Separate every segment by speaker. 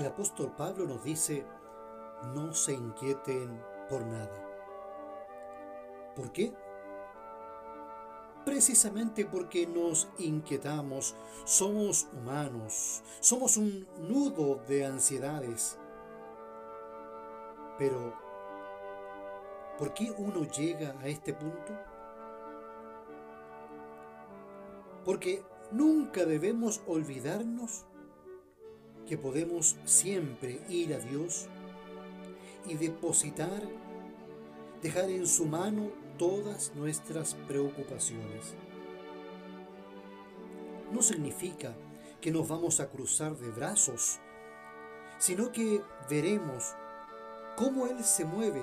Speaker 1: El apóstol Pablo nos dice, no se inquieten por nada. ¿Por qué? Precisamente porque nos inquietamos, somos humanos, somos un nudo de ansiedades. Pero, ¿por qué uno llega a este punto? Porque nunca debemos olvidarnos que podemos siempre ir a Dios y depositar, dejar en su mano todas nuestras preocupaciones. No significa que nos vamos a cruzar de brazos, sino que veremos cómo Él se mueve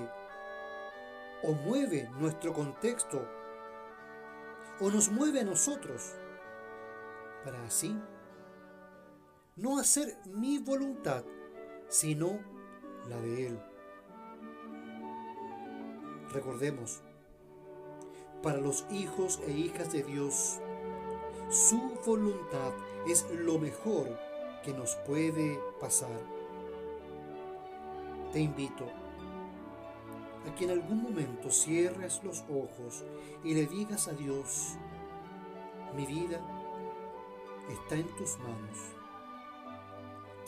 Speaker 1: o mueve nuestro contexto o nos mueve a nosotros para así no hacer mi voluntad, sino la de Él. Recordemos, para los hijos e hijas de Dios, su voluntad es lo mejor que nos puede pasar. Te invito a que en algún momento cierres los ojos y le digas a Dios, mi vida está en tus manos.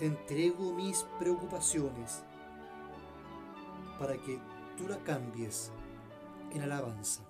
Speaker 1: Te entrego mis preocupaciones para que tú la cambies en alabanza.